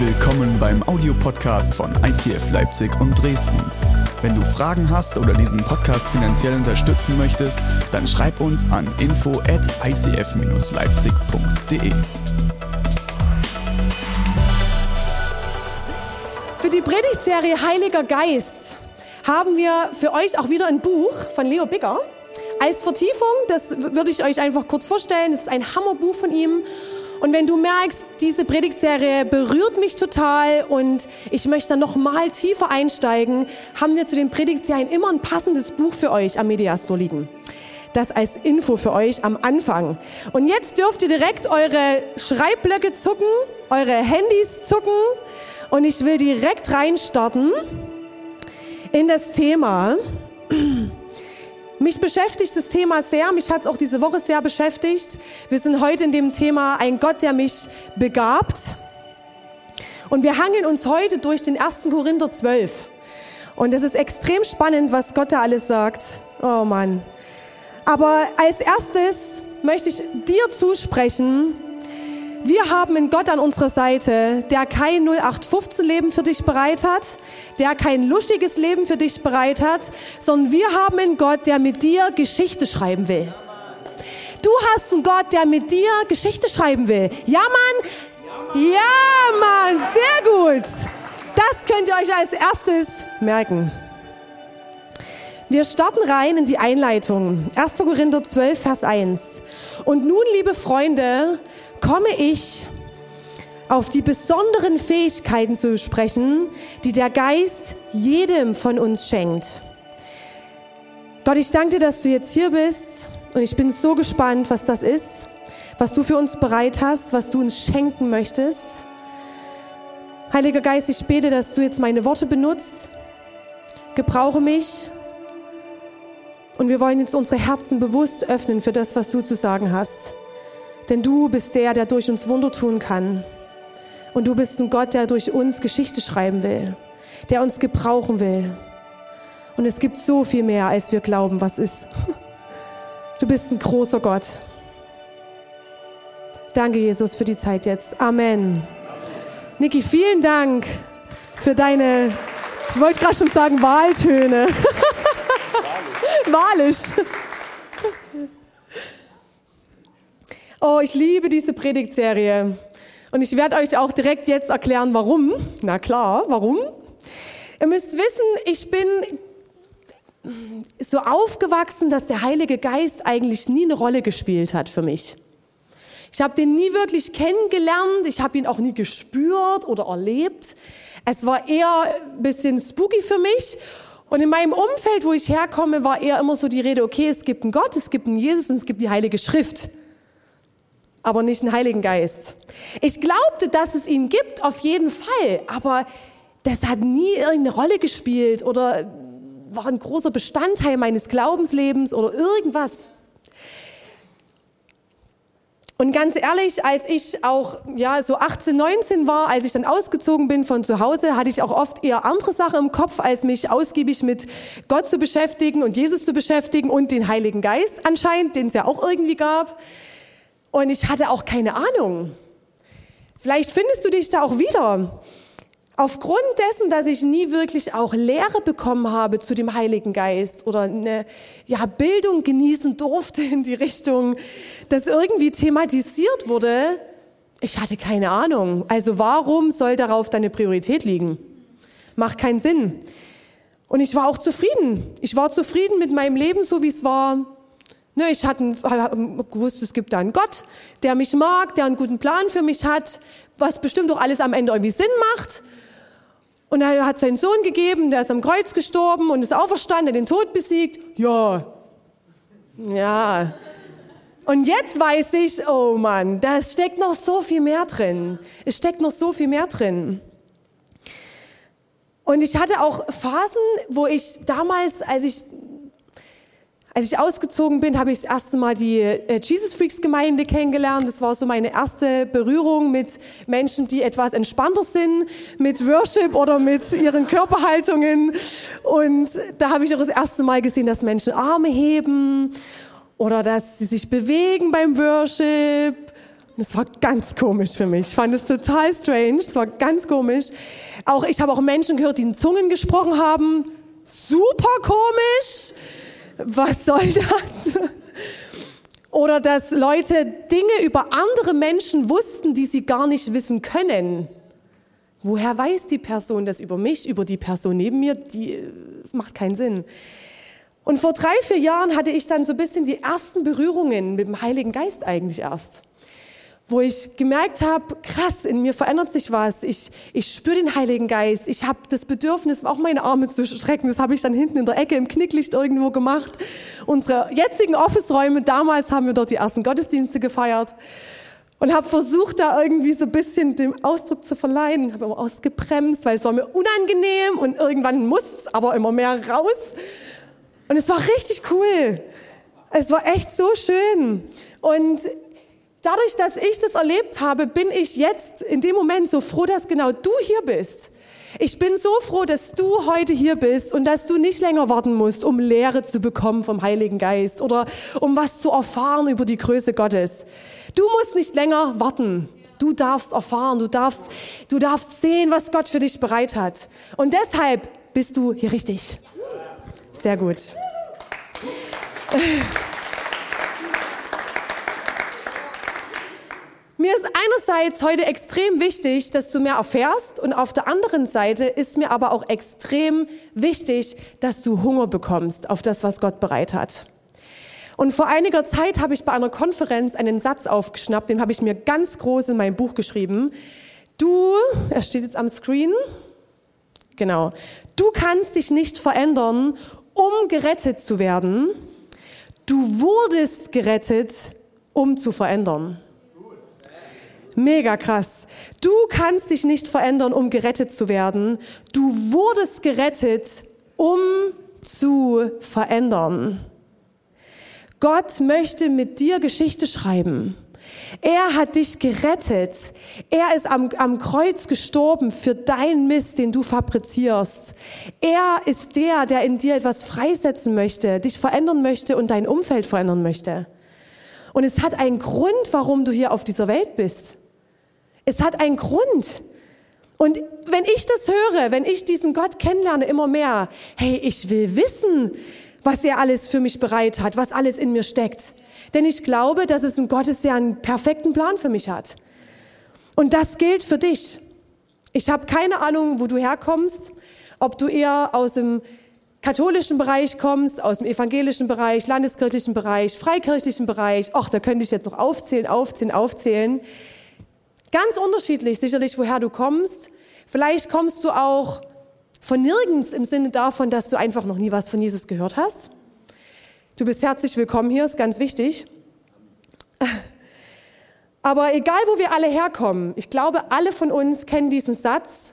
Willkommen beim Audiopodcast von ICF Leipzig und Dresden. Wenn du Fragen hast oder diesen Podcast finanziell unterstützen möchtest, dann schreib uns an info at icf-leipzig.de. Für die Predigtserie Heiliger Geist haben wir für euch auch wieder ein Buch von Leo Bigger. Als Vertiefung, das würde ich euch einfach kurz vorstellen, das ist ein Hammerbuch von ihm. Und wenn du merkst, diese Predigtserie berührt mich total und ich möchte noch mal tiefer einsteigen, haben wir zu den Predigtserien immer ein passendes Buch für euch am Mediastor liegen. Das als Info für euch am Anfang. Und jetzt dürft ihr direkt eure Schreibblöcke zucken, eure Handys zucken und ich will direkt reinstarten in das Thema. Mich beschäftigt das Thema sehr, mich hat es auch diese Woche sehr beschäftigt. Wir sind heute in dem Thema ein Gott, der mich begabt. Und wir hangeln uns heute durch den 1. Korinther 12. Und es ist extrem spannend, was Gott da alles sagt. Oh Mann. Aber als erstes möchte ich dir zusprechen, wir haben einen Gott an unserer Seite, der kein 0815-Leben für dich bereit hat, der kein luschiges Leben für dich bereit hat, sondern wir haben einen Gott, der mit dir Geschichte schreiben will. Du hast einen Gott, der mit dir Geschichte schreiben will. Ja, Mann? Ja, Mann, sehr gut. Das könnt ihr euch als erstes merken. Wir starten rein in die Einleitung. 1. Korinther 12, Vers 1. Und nun, liebe Freunde, komme ich auf die besonderen Fähigkeiten zu sprechen, die der Geist jedem von uns schenkt. Gott, ich danke dir, dass du jetzt hier bist und ich bin so gespannt, was das ist, was du für uns bereit hast, was du uns schenken möchtest. Heiliger Geist, ich bete, dass du jetzt meine Worte benutzt. Gebrauche mich. Und wir wollen jetzt unsere Herzen bewusst öffnen für das, was du zu sagen hast. Denn du bist der, der durch uns Wunder tun kann. Und du bist ein Gott, der durch uns Geschichte schreiben will, der uns gebrauchen will. Und es gibt so viel mehr, als wir glauben, was ist. Du bist ein großer Gott. Danke, Jesus, für die Zeit jetzt. Amen. Niki, vielen Dank für deine, ich wollte gerade schon sagen, Wahltöne. Walisch. Oh, ich liebe diese Predigtserie. Und ich werde euch auch direkt jetzt erklären, warum. Na klar, warum? Ihr müsst wissen, ich bin so aufgewachsen, dass der Heilige Geist eigentlich nie eine Rolle gespielt hat für mich. Ich habe den nie wirklich kennengelernt, ich habe ihn auch nie gespürt oder erlebt. Es war eher ein bisschen spooky für mich. Und in meinem Umfeld, wo ich herkomme, war eher immer so die Rede, okay, es gibt einen Gott, es gibt einen Jesus und es gibt die Heilige Schrift aber nicht einen Heiligen Geist. Ich glaubte, dass es ihn gibt, auf jeden Fall, aber das hat nie irgendeine Rolle gespielt oder war ein großer Bestandteil meines Glaubenslebens oder irgendwas. Und ganz ehrlich, als ich auch ja so 18, 19 war, als ich dann ausgezogen bin von zu Hause, hatte ich auch oft eher andere Sachen im Kopf, als mich ausgiebig mit Gott zu beschäftigen und Jesus zu beschäftigen und den Heiligen Geist anscheinend, den es ja auch irgendwie gab. Und ich hatte auch keine Ahnung. Vielleicht findest du dich da auch wieder. Aufgrund dessen, dass ich nie wirklich auch Lehre bekommen habe zu dem Heiligen Geist oder eine ja, Bildung genießen durfte in die Richtung, dass irgendwie thematisiert wurde, ich hatte keine Ahnung. Also warum soll darauf deine Priorität liegen? Macht keinen Sinn. Und ich war auch zufrieden. Ich war zufrieden mit meinem Leben, so wie es war. Ne, ich hatte gewusst, es gibt da einen Gott, der mich mag, der einen guten Plan für mich hat, was bestimmt auch alles am Ende irgendwie Sinn macht. Und er hat seinen Sohn gegeben, der ist am Kreuz gestorben und ist auferstanden, den Tod besiegt. Ja, ja. Und jetzt weiß ich, oh Mann, da steckt noch so viel mehr drin. Es steckt noch so viel mehr drin. Und ich hatte auch Phasen, wo ich damals, als ich als ich ausgezogen bin, habe ich das erste Mal die äh, Jesus Freaks Gemeinde kennengelernt. Das war so meine erste Berührung mit Menschen, die etwas entspannter sind, mit Worship oder mit ihren Körperhaltungen. Und da habe ich auch das erste Mal gesehen, dass Menschen Arme heben oder dass sie sich bewegen beim Worship Das war ganz komisch für mich. Ich fand es total strange. Es war ganz komisch. Auch ich habe auch Menschen gehört, die in Zungen gesprochen haben. Super komisch. Was soll das? Oder dass Leute Dinge über andere Menschen wussten, die sie gar nicht wissen können. Woher weiß die Person das über mich, über die Person neben mir? Die äh, macht keinen Sinn. Und vor drei, vier Jahren hatte ich dann so ein bisschen die ersten Berührungen mit dem Heiligen Geist eigentlich erst wo ich gemerkt habe, krass, in mir verändert sich was. Ich, ich spüre den Heiligen Geist. Ich habe das Bedürfnis, auch meine Arme zu strecken. Das habe ich dann hinten in der Ecke im Knicklicht irgendwo gemacht. Unsere jetzigen Office-Räume, damals haben wir dort die ersten Gottesdienste gefeiert und habe versucht, da irgendwie so ein bisschen dem Ausdruck zu verleihen. Habe immer ausgebremst, weil es war mir unangenehm und irgendwann muss aber immer mehr raus. Und es war richtig cool. Es war echt so schön. Und dadurch, dass ich das erlebt habe, bin ich jetzt in dem Moment so froh, dass genau du hier bist. Ich bin so froh, dass du heute hier bist und dass du nicht länger warten musst, um Lehre zu bekommen vom Heiligen Geist oder um was zu erfahren über die Größe Gottes. Du musst nicht länger warten. Du darfst erfahren, du darfst, du darfst sehen, was Gott für dich bereit hat. Und deshalb bist du hier richtig. Sehr gut. Mir ist einerseits heute extrem wichtig, dass du mehr erfährst und auf der anderen Seite ist mir aber auch extrem wichtig, dass du Hunger bekommst auf das, was Gott bereit hat. Und vor einiger Zeit habe ich bei einer Konferenz einen Satz aufgeschnappt, den habe ich mir ganz groß in mein Buch geschrieben. Du, er steht jetzt am Screen, genau, du kannst dich nicht verändern, um gerettet zu werden. Du wurdest gerettet, um zu verändern. Mega krass. Du kannst dich nicht verändern, um gerettet zu werden. Du wurdest gerettet, um zu verändern. Gott möchte mit dir Geschichte schreiben. Er hat dich gerettet. Er ist am, am Kreuz gestorben für deinen Mist, den du fabrizierst. Er ist der, der in dir etwas freisetzen möchte, dich verändern möchte und dein Umfeld verändern möchte. Und es hat einen Grund, warum du hier auf dieser Welt bist. Es hat einen Grund. Und wenn ich das höre, wenn ich diesen Gott kennenlerne immer mehr, hey, ich will wissen, was er alles für mich bereit hat, was alles in mir steckt. Denn ich glaube, dass es ein Gott ist, der einen perfekten Plan für mich hat. Und das gilt für dich. Ich habe keine Ahnung, wo du herkommst, ob du eher aus dem katholischen Bereich kommst, aus dem evangelischen Bereich, landeskirchlichen Bereich, freikirchlichen Bereich. Ach, da könnte ich jetzt noch aufzählen, aufzählen, aufzählen. Ganz unterschiedlich sicherlich, woher du kommst. Vielleicht kommst du auch von nirgends im Sinne davon, dass du einfach noch nie was von Jesus gehört hast. Du bist herzlich willkommen hier, ist ganz wichtig. Aber egal, wo wir alle herkommen, ich glaube, alle von uns kennen diesen Satz.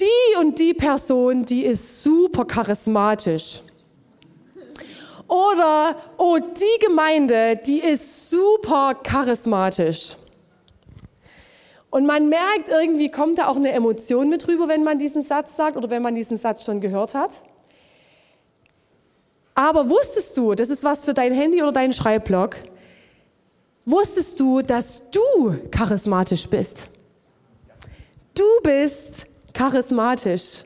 Die und die Person, die ist super charismatisch. Oder, oh, die Gemeinde, die ist super charismatisch. Und man merkt, irgendwie kommt da auch eine Emotion mit rüber, wenn man diesen Satz sagt oder wenn man diesen Satz schon gehört hat. Aber wusstest du, das ist was für dein Handy oder deinen Schreibblock, wusstest du, dass du charismatisch bist? Du bist charismatisch.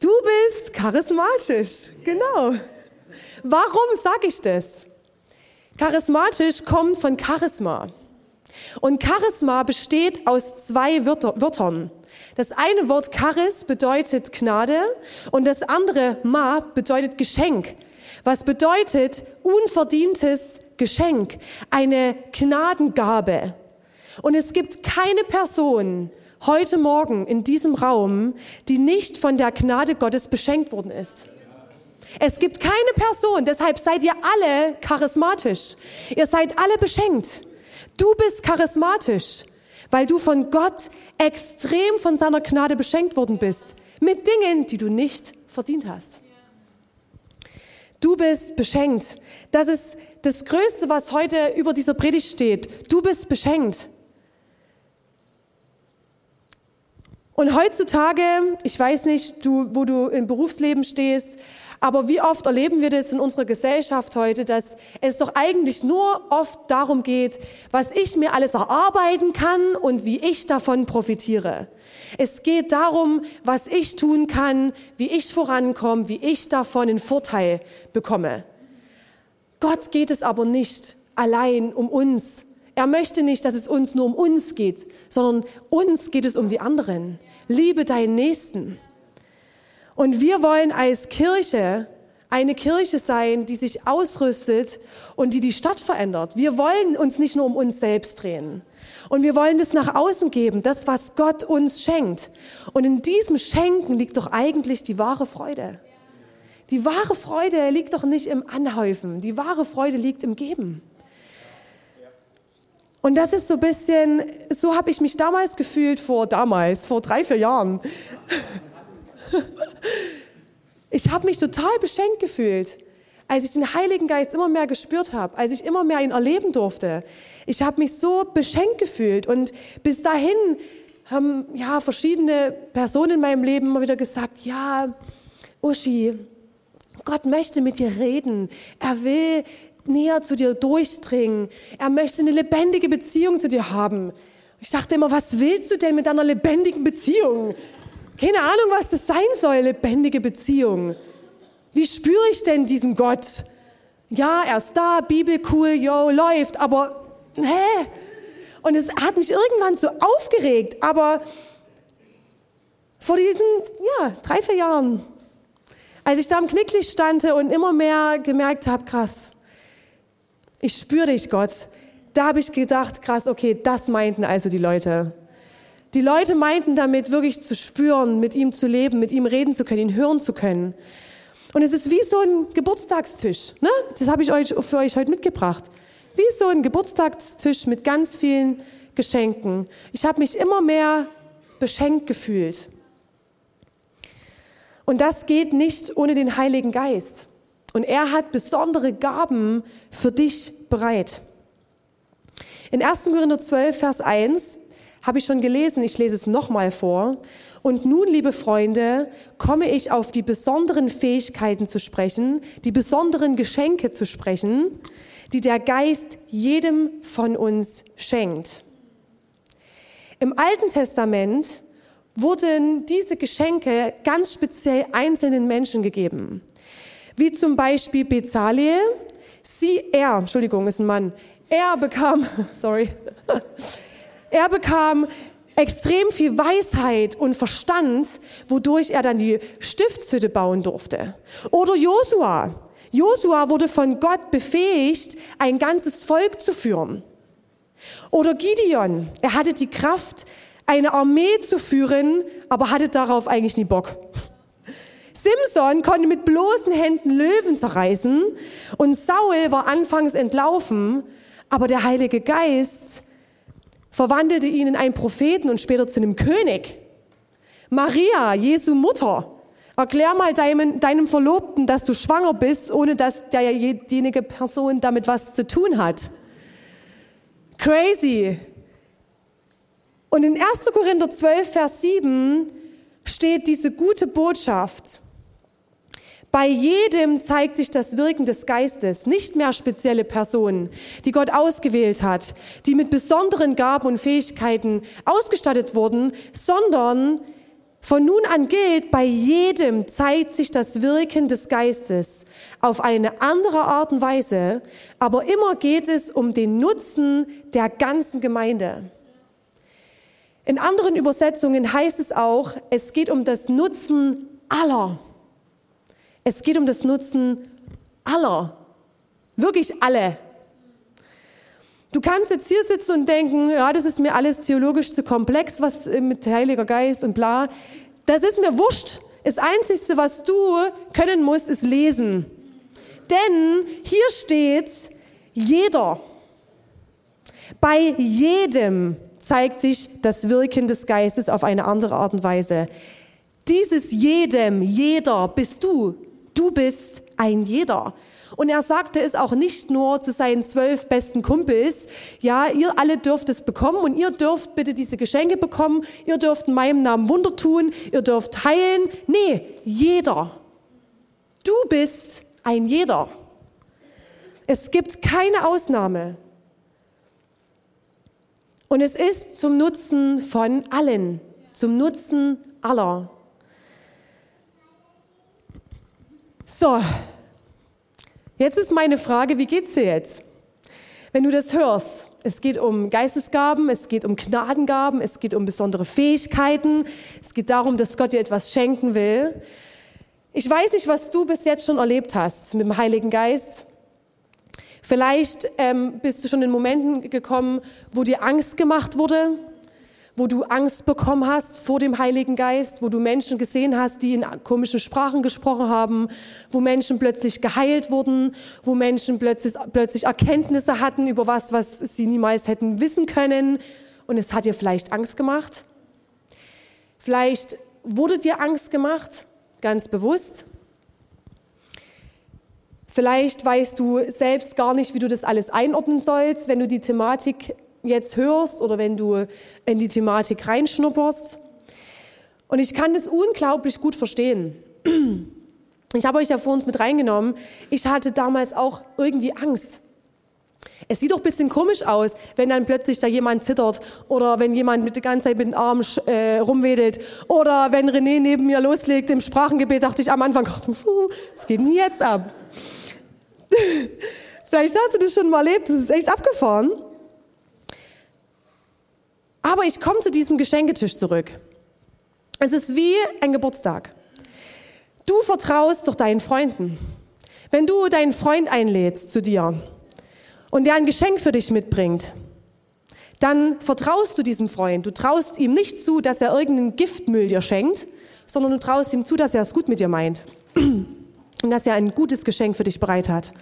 Du bist charismatisch, genau. Warum sage ich das? Charismatisch kommt von Charisma. Und Charisma besteht aus zwei Wörtern. Das eine Wort Charis bedeutet Gnade und das andere Ma bedeutet Geschenk. Was bedeutet unverdientes Geschenk, eine Gnadengabe. Und es gibt keine Person heute Morgen in diesem Raum, die nicht von der Gnade Gottes beschenkt worden ist. Es gibt keine Person, deshalb seid ihr alle charismatisch. Ihr seid alle beschenkt. Du bist charismatisch, weil du von Gott extrem von seiner Gnade beschenkt worden bist. Mit Dingen, die du nicht verdient hast. Du bist beschenkt. Das ist das Größte, was heute über dieser Predigt steht. Du bist beschenkt. Und heutzutage, ich weiß nicht, du, wo du im Berufsleben stehst, Aber wie oft erleben wir das in unserer Gesellschaft heute, dass es doch eigentlich nur oft darum geht, was ich mir alles erarbeiten kann und wie ich davon profitiere. Es geht darum, was ich tun kann, wie ich vorankomme, wie ich davon einen Vorteil bekomme. Gott geht es aber nicht allein um uns. Er möchte nicht, dass es uns nur um uns geht, sondern uns geht es um die anderen. Liebe deinen Nächsten. Und wir wollen als Kirche eine Kirche sein, die sich ausrüstet und die die Stadt verändert. Wir wollen uns nicht nur um uns selbst drehen. Und wir wollen das nach außen geben, das, was Gott uns schenkt. Und in diesem Schenken liegt doch eigentlich die wahre Freude. Die wahre Freude liegt doch nicht im Anhäufen. Die wahre Freude liegt im Geben. Und das ist so ein bisschen, so habe ich mich damals gefühlt, vor damals, vor drei, vier Jahren. Ich habe mich total beschenkt gefühlt, als ich den Heiligen Geist immer mehr gespürt habe, als ich immer mehr ihn erleben durfte. Ich habe mich so beschenkt gefühlt und bis dahin haben ja verschiedene Personen in meinem Leben immer wieder gesagt, ja, Uschi, Gott möchte mit dir reden. Er will näher zu dir durchdringen. Er möchte eine lebendige Beziehung zu dir haben. Ich dachte immer, was willst du denn mit einer lebendigen Beziehung? Keine Ahnung, was das sein soll, lebendige Beziehung. Wie spüre ich denn diesen Gott? Ja, er ist da, Bibel cool, yo, läuft, aber hä? Und es hat mich irgendwann so aufgeregt, aber vor diesen, ja, drei, vier Jahren, als ich da am Knicklicht stand und immer mehr gemerkt habe, krass, ich spüre dich, Gott. Da habe ich gedacht, krass, okay, das meinten also die Leute. Die Leute meinten damit wirklich zu spüren, mit ihm zu leben, mit ihm reden zu können, ihn hören zu können. Und es ist wie so ein Geburtstagstisch. Ne? Das habe ich euch für euch heute mitgebracht. Wie so ein Geburtstagstisch mit ganz vielen Geschenken. Ich habe mich immer mehr beschenkt gefühlt. Und das geht nicht ohne den Heiligen Geist. Und er hat besondere Gaben für dich bereit. In 1. Korinther 12, Vers 1 habe ich schon gelesen, ich lese es nochmal vor. Und nun, liebe Freunde, komme ich auf die besonderen Fähigkeiten zu sprechen, die besonderen Geschenke zu sprechen, die der Geist jedem von uns schenkt. Im Alten Testament wurden diese Geschenke ganz speziell einzelnen Menschen gegeben wie zum Beispiel Bezalel. Sie, er, Entschuldigung, ist ein Mann. Er bekam, sorry, er bekam extrem viel Weisheit und Verstand, wodurch er dann die Stiftshütte bauen durfte. Oder Josua. Josua wurde von Gott befähigt, ein ganzes Volk zu führen. Oder Gideon. Er hatte die Kraft, eine Armee zu führen, aber hatte darauf eigentlich nie Bock. Simson konnte mit bloßen Händen Löwen zerreißen und Saul war anfangs entlaufen, aber der Heilige Geist verwandelte ihn in einen Propheten und später zu einem König. Maria, Jesu Mutter, erklär mal deinem, deinem Verlobten, dass du schwanger bist, ohne dass diejenige Person damit was zu tun hat. Crazy. Und in 1. Korinther 12, Vers 7 steht diese gute Botschaft. Bei jedem zeigt sich das Wirken des Geistes, nicht mehr spezielle Personen, die Gott ausgewählt hat, die mit besonderen Gaben und Fähigkeiten ausgestattet wurden, sondern von nun an gilt, bei jedem zeigt sich das Wirken des Geistes auf eine andere Art und Weise, aber immer geht es um den Nutzen der ganzen Gemeinde. In anderen Übersetzungen heißt es auch, es geht um das Nutzen aller. Es geht um das Nutzen aller. Wirklich alle. Du kannst jetzt hier sitzen und denken, ja, das ist mir alles theologisch zu komplex, was äh, mit Heiliger Geist und bla. Das ist mir wurscht. Das Einzige, was du können musst, ist lesen. Denn hier steht, jeder. Bei jedem zeigt sich das Wirken des Geistes auf eine andere Art und Weise. Dieses jedem, jeder bist du. Du bist ein jeder. Und er sagte es auch nicht nur zu seinen zwölf besten Kumpels, ja, ihr alle dürft es bekommen und ihr dürft bitte diese Geschenke bekommen, ihr dürft in meinem Namen Wunder tun, ihr dürft heilen. Nee, jeder. Du bist ein jeder. Es gibt keine Ausnahme. Und es ist zum Nutzen von allen, zum Nutzen aller. So, jetzt ist meine Frage, wie geht's dir jetzt? Wenn du das hörst, es geht um Geistesgaben, es geht um Gnadengaben, es geht um besondere Fähigkeiten, es geht darum, dass Gott dir etwas schenken will. Ich weiß nicht, was du bis jetzt schon erlebt hast mit dem Heiligen Geist. Vielleicht ähm, bist du schon in Momenten gekommen, wo dir Angst gemacht wurde, wo du Angst bekommen hast vor dem Heiligen Geist, wo du Menschen gesehen hast, die in komischen Sprachen gesprochen haben, wo Menschen plötzlich geheilt wurden, wo Menschen plötzlich, plötzlich Erkenntnisse hatten über was, was sie niemals hätten wissen können. Und es hat dir vielleicht Angst gemacht. Vielleicht wurde dir Angst gemacht, ganz bewusst. Vielleicht weißt du selbst gar nicht, wie du das alles einordnen sollst, wenn du die Thematik jetzt hörst oder wenn du in die Thematik reinschnupperst. Und ich kann das unglaublich gut verstehen. Ich habe euch ja vor uns mit reingenommen. Ich hatte damals auch irgendwie Angst. Es sieht doch ein bisschen komisch aus, wenn dann plötzlich da jemand zittert oder wenn jemand mit der ganzen Zeit mit den Armen äh, rumwedelt oder wenn René neben mir loslegt im Sprachengebet, dachte ich am Anfang, was geht denn jetzt ab? Vielleicht hast du das schon mal erlebt, das ist echt abgefahren. Aber ich komme zu diesem Geschenketisch zurück. Es ist wie ein Geburtstag. Du vertraust doch deinen Freunden. Wenn du deinen Freund einlädst zu dir und der ein Geschenk für dich mitbringt, dann vertraust du diesem Freund. Du traust ihm nicht zu, dass er irgendeinen Giftmüll dir schenkt, sondern du traust ihm zu, dass er es gut mit dir meint und dass er ein gutes Geschenk für dich bereit hat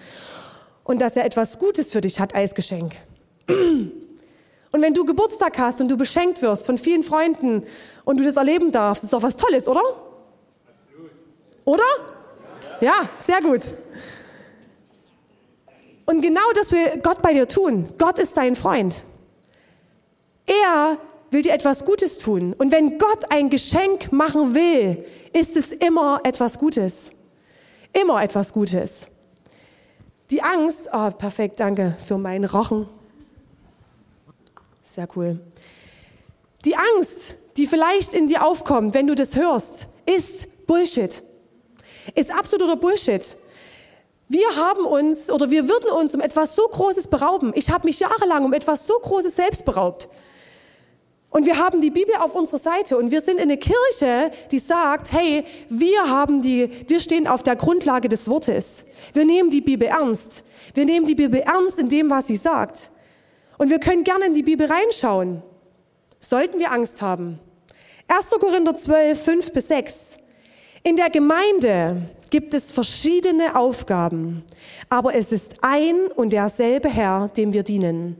und dass er etwas Gutes für dich hat als Geschenk. Und wenn du Geburtstag hast und du beschenkt wirst von vielen Freunden und du das erleben darfst, ist doch was Tolles, oder? Absolut. Oder? Ja, sehr gut. Und genau das will Gott bei dir tun. Gott ist dein Freund. Er will dir etwas Gutes tun. Und wenn Gott ein Geschenk machen will, ist es immer etwas Gutes. Immer etwas Gutes. Die Angst, oh, perfekt, danke für meinen Rochen. Sehr cool. Die Angst, die vielleicht in dir aufkommt, wenn du das hörst, ist Bullshit. Ist absoluter Bullshit. Wir haben uns oder wir würden uns um etwas so Großes berauben. Ich habe mich jahrelang um etwas so Großes selbst beraubt. Und wir haben die Bibel auf unserer Seite und wir sind in eine Kirche, die sagt, hey, wir haben die, wir stehen auf der Grundlage des Wortes. Wir nehmen die Bibel ernst. Wir nehmen die Bibel ernst in dem, was sie sagt. Und wir können gerne in die Bibel reinschauen. Sollten wir Angst haben. 1. Korinther 12, 5 bis 6. In der Gemeinde gibt es verschiedene Aufgaben, aber es ist ein und derselbe Herr, dem wir dienen.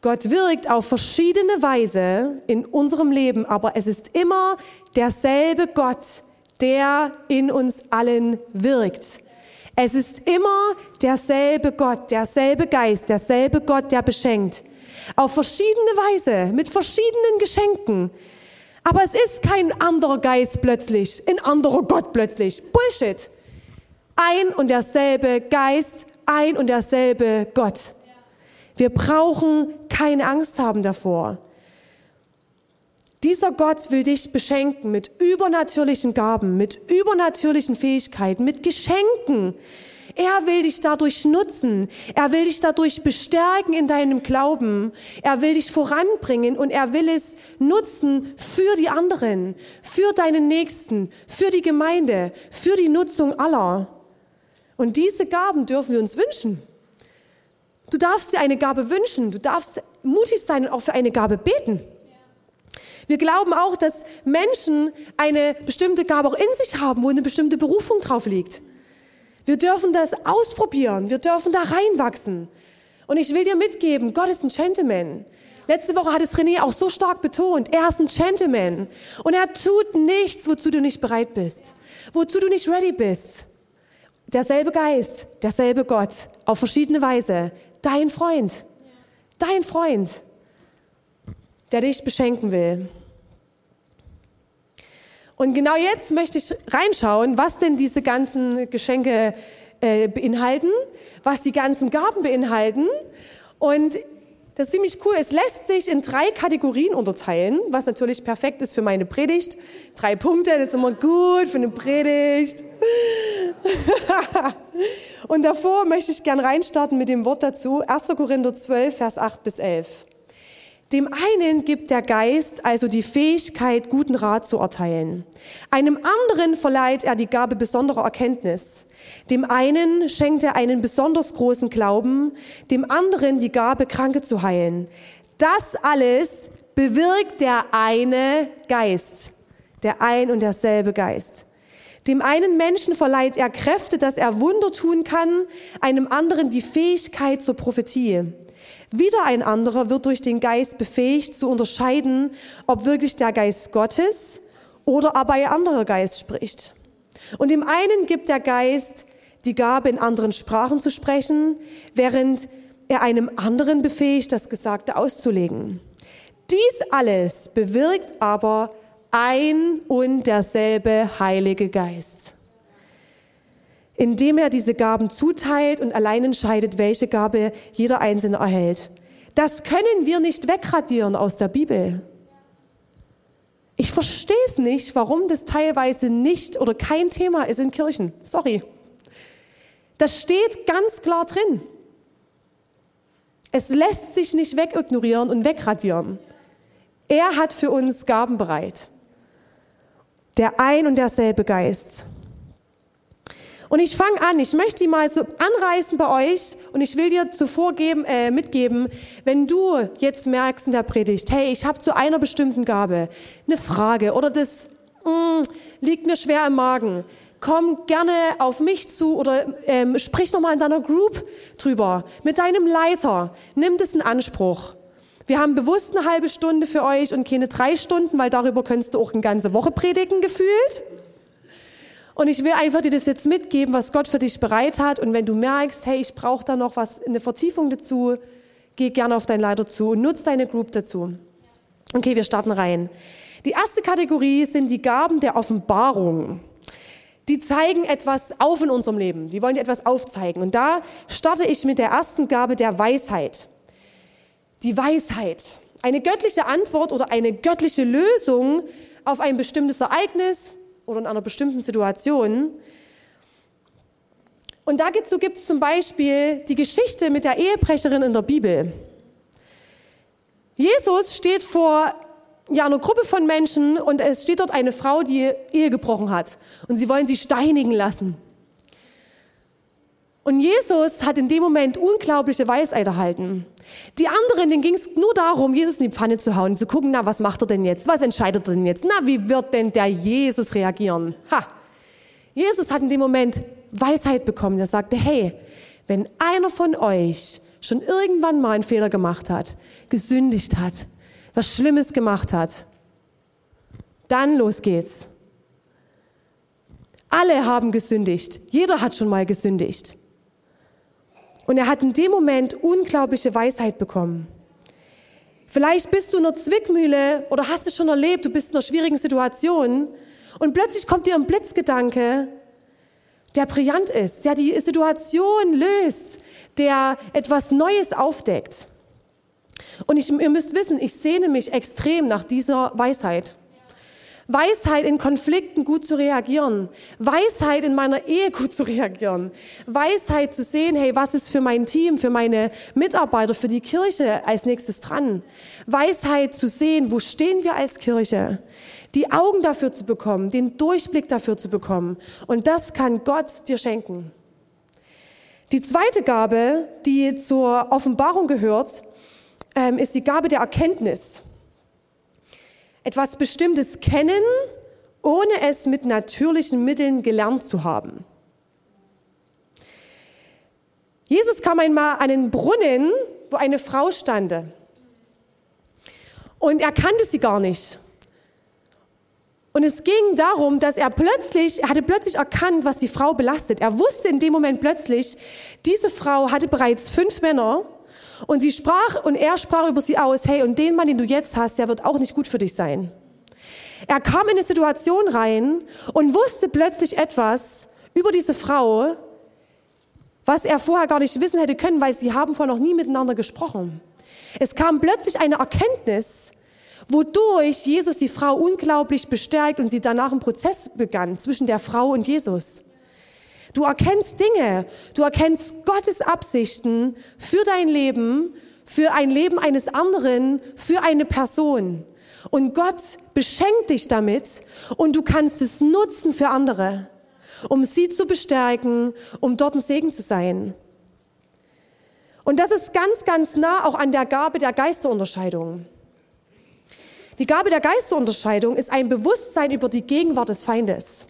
Gott wirkt auf verschiedene Weise in unserem Leben, aber es ist immer derselbe Gott, der in uns allen wirkt. Es ist immer derselbe Gott, derselbe Geist, derselbe Gott, der beschenkt. Auf verschiedene Weise, mit verschiedenen Geschenken. Aber es ist kein anderer Geist plötzlich, ein anderer Gott plötzlich. Bullshit. Ein und derselbe Geist, ein und derselbe Gott. Wir brauchen keine Angst haben davor. Dieser Gott will dich beschenken mit übernatürlichen Gaben, mit übernatürlichen Fähigkeiten, mit Geschenken. Er will dich dadurch nutzen. Er will dich dadurch bestärken in deinem Glauben. Er will dich voranbringen und er will es nutzen für die anderen, für deinen Nächsten, für die Gemeinde, für die Nutzung aller. Und diese Gaben dürfen wir uns wünschen. Du darfst dir eine Gabe wünschen. Du darfst mutig sein und auch für eine Gabe beten. Wir glauben auch, dass Menschen eine bestimmte Gabe auch in sich haben, wo eine bestimmte Berufung drauf liegt. Wir dürfen das ausprobieren. Wir dürfen da reinwachsen. Und ich will dir mitgeben, Gott ist ein Gentleman. Letzte Woche hat es René auch so stark betont. Er ist ein Gentleman. Und er tut nichts, wozu du nicht bereit bist. Wozu du nicht ready bist. Derselbe Geist, derselbe Gott, auf verschiedene Weise dein Freund. Dein Freund, der dich beschenken will. Und genau jetzt möchte ich reinschauen, was denn diese ganzen Geschenke äh, beinhalten, was die ganzen Gaben beinhalten. Und das ist ziemlich cool. Es lässt sich in drei Kategorien unterteilen, was natürlich perfekt ist für meine Predigt. Drei Punkte, das ist immer gut für eine Predigt. Und davor möchte ich gern reinstarten mit dem Wort dazu. 1. Korinther 12, Vers 8 bis 11. Dem einen gibt der Geist also die Fähigkeit, guten Rat zu erteilen. Einem anderen verleiht er die Gabe besonderer Erkenntnis. Dem einen schenkt er einen besonders großen Glauben, dem anderen die Gabe, Kranke zu heilen. Das alles bewirkt der eine Geist, der ein und derselbe Geist. Dem einen Menschen verleiht er Kräfte, dass er Wunder tun kann, einem anderen die Fähigkeit zur Prophetie. Wieder ein anderer wird durch den Geist befähigt zu unterscheiden, ob wirklich der Geist Gottes oder aber ein anderer Geist spricht. Und dem einen gibt der Geist die Gabe, in anderen Sprachen zu sprechen, während er einem anderen befähigt, das Gesagte auszulegen. Dies alles bewirkt aber ein und derselbe Heilige Geist indem er diese Gaben zuteilt und allein entscheidet, welche Gabe jeder Einzelne erhält. Das können wir nicht wegradieren aus der Bibel. Ich verstehe es nicht, warum das teilweise nicht oder kein Thema ist in Kirchen. Sorry. Das steht ganz klar drin. Es lässt sich nicht wegignorieren und wegradieren. Er hat für uns Gaben bereit. Der ein und derselbe Geist. Und ich fange an, ich möchte die mal so anreißen bei euch und ich will dir zuvor geben, äh, mitgeben, wenn du jetzt merkst in der Predigt, hey, ich habe zu einer bestimmten Gabe eine Frage oder das mh, mm, liegt mir schwer im Magen, komm gerne auf mich zu oder ähm, sprich nochmal in deiner Group drüber, mit deinem Leiter, nimm das in Anspruch. Wir haben bewusst eine halbe Stunde für euch und keine drei Stunden, weil darüber könntest du auch eine ganze Woche predigen gefühlt. Und ich will einfach dir das jetzt mitgeben, was Gott für dich bereit hat. Und wenn du merkst, hey, ich brauche da noch was, eine Vertiefung dazu, geh gerne auf deinen Leiter zu und nutz deine Group dazu. Okay, wir starten rein. Die erste Kategorie sind die Gaben der Offenbarung. Die zeigen etwas auf in unserem Leben. Die wollen dir etwas aufzeigen. Und da starte ich mit der ersten Gabe der Weisheit. Die Weisheit. Eine göttliche Antwort oder eine göttliche Lösung auf ein bestimmtes Ereignis, oder in einer bestimmten Situation. Und dazu gibt es zum Beispiel die Geschichte mit der Ehebrecherin in der Bibel. Jesus steht vor ja, einer Gruppe von Menschen und es steht dort eine Frau, die Ehe gebrochen hat. Und sie wollen sie steinigen lassen. Und Jesus hat in dem Moment unglaubliche Weisheit erhalten. Die anderen, denen ging es nur darum, Jesus in die Pfanne zu hauen, zu gucken, na, was macht er denn jetzt? Was entscheidet er denn jetzt? Na, wie wird denn der Jesus reagieren? Ha! Jesus hat in dem Moment Weisheit bekommen. Er sagte, hey, wenn einer von euch schon irgendwann mal einen Fehler gemacht hat, gesündigt hat, was Schlimmes gemacht hat, dann los geht's. Alle haben gesündigt. Jeder hat schon mal gesündigt. Und er hat in dem Moment unglaubliche Weisheit bekommen. Vielleicht bist du in einer Zwickmühle oder hast es schon erlebt, du bist in einer schwierigen Situation und plötzlich kommt dir ein Blitzgedanke, der brillant ist, der die Situation löst, der etwas Neues aufdeckt. Und ich, ihr müsst wissen, ich sehne mich extrem nach dieser Weisheit. Weisheit in Konflikten gut zu reagieren. Weisheit in meiner Ehe gut zu reagieren. Weisheit zu sehen, hey, was ist für mein Team, für meine Mitarbeiter, für die Kirche als nächstes dran. Weisheit zu sehen, wo stehen wir als Kirche. Die Augen dafür zu bekommen, den Durchblick dafür zu bekommen. Und das kann Gott dir schenken. Die zweite Gabe, die zur Offenbarung gehört, ähm, ist die Gabe der Erkenntnis etwas Bestimmtes kennen, ohne es mit natürlichen Mitteln gelernt zu haben. Jesus kam einmal an einen Brunnen, wo eine Frau stand. Und er kannte sie gar nicht. Und es ging darum, dass er plötzlich, er hatte plötzlich erkannt, was die Frau belastet. Er wusste in dem Moment plötzlich, diese Frau hatte bereits fünf Männer und sie sprach und er sprach über sie aus, hey, und den Mann, den du jetzt hast, der wird auch nicht gut für dich sein. Er kam in eine Situation rein und wusste plötzlich etwas über diese Frau, was er vorher gar nicht wissen hätte können, weil sie haben vorher noch nie miteinander gesprochen. Es kam plötzlich eine Erkenntnis, wodurch Jesus die Frau unglaublich bestärkt und sie danach ein Prozess begann zwischen der Frau und Jesus. Du erkennst Dinge, du erkennst Gottes Absichten für dein Leben, für ein Leben eines anderen, für eine Person. Und Gott beschenkt dich damit und du kannst es nutzen für andere, um sie zu bestärken, um dort ein Segen zu sein. Und das ist ganz, ganz nah auch an der Gabe der Geisterunterscheidung. Die Gabe der Geisterunterscheidung ist ein Bewusstsein über die Gegenwart des Feindes.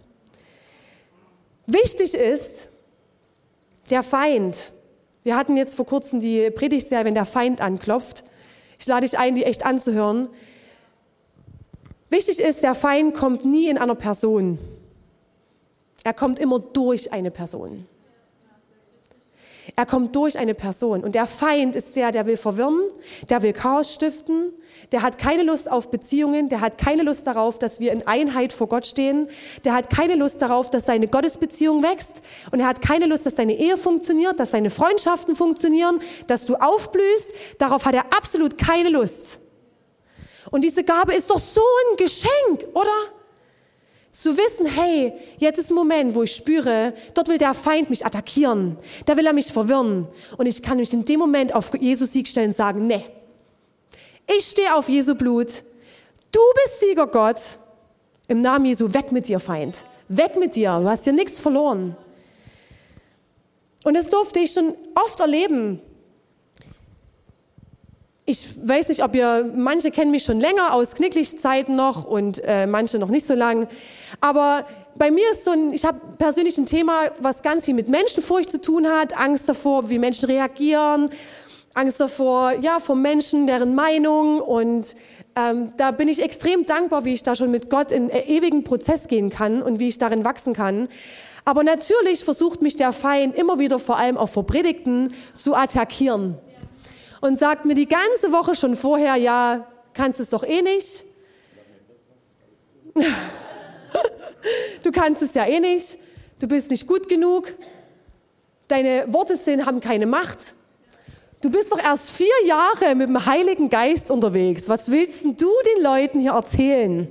Wichtig ist, der Feind. Wir hatten jetzt vor kurzem die Predigtserie, wenn der Feind anklopft. Ich lade dich ein, die echt anzuhören. Wichtig ist, der Feind kommt nie in einer Person. Er kommt immer durch eine Person. Er kommt durch eine Person. Und der Feind ist der, der will verwirren, der will Chaos stiften, der hat keine Lust auf Beziehungen, der hat keine Lust darauf, dass wir in Einheit vor Gott stehen, der hat keine Lust darauf, dass seine Gottesbeziehung wächst und er hat keine Lust, dass deine Ehe funktioniert, dass seine Freundschaften funktionieren, dass du aufblühst. Darauf hat er absolut keine Lust. Und diese Gabe ist doch so ein Geschenk, oder? Zu wissen, hey, jetzt ist ein Moment, wo ich spüre, dort will der Feind mich attackieren. Da will er mich verwirren. Und ich kann mich in dem Moment auf Jesus Sieg stellen und sagen, nee, ich stehe auf Jesu Blut. Du bist Sieger Gott. Im Namen Jesu, weg mit dir, Feind. Weg mit dir. Du hast dir nichts verloren. Und das durfte ich schon oft erleben. Ich weiß nicht, ob ihr, manche kennen mich schon länger aus Knicklichtzeiten noch und äh, manche noch nicht so lang. Aber bei mir ist so ein, ich habe persönlich ein Thema, was ganz viel mit Menschenfurcht zu tun hat, Angst davor, wie Menschen reagieren, Angst davor, ja, vor Menschen, deren Meinung und ähm, da bin ich extrem dankbar, wie ich da schon mit Gott in ewigen Prozess gehen kann und wie ich darin wachsen kann. Aber natürlich versucht mich der Feind immer wieder, vor allem auch vor Predigten, zu attackieren und sagt mir die ganze Woche schon vorher, ja, kannst es doch eh nicht. du kannst es ja eh nicht. Du bist nicht gut genug. Deine Worte sind, haben keine Macht. Du bist doch erst vier Jahre mit dem Heiligen Geist unterwegs. Was willst du den Leuten hier erzählen?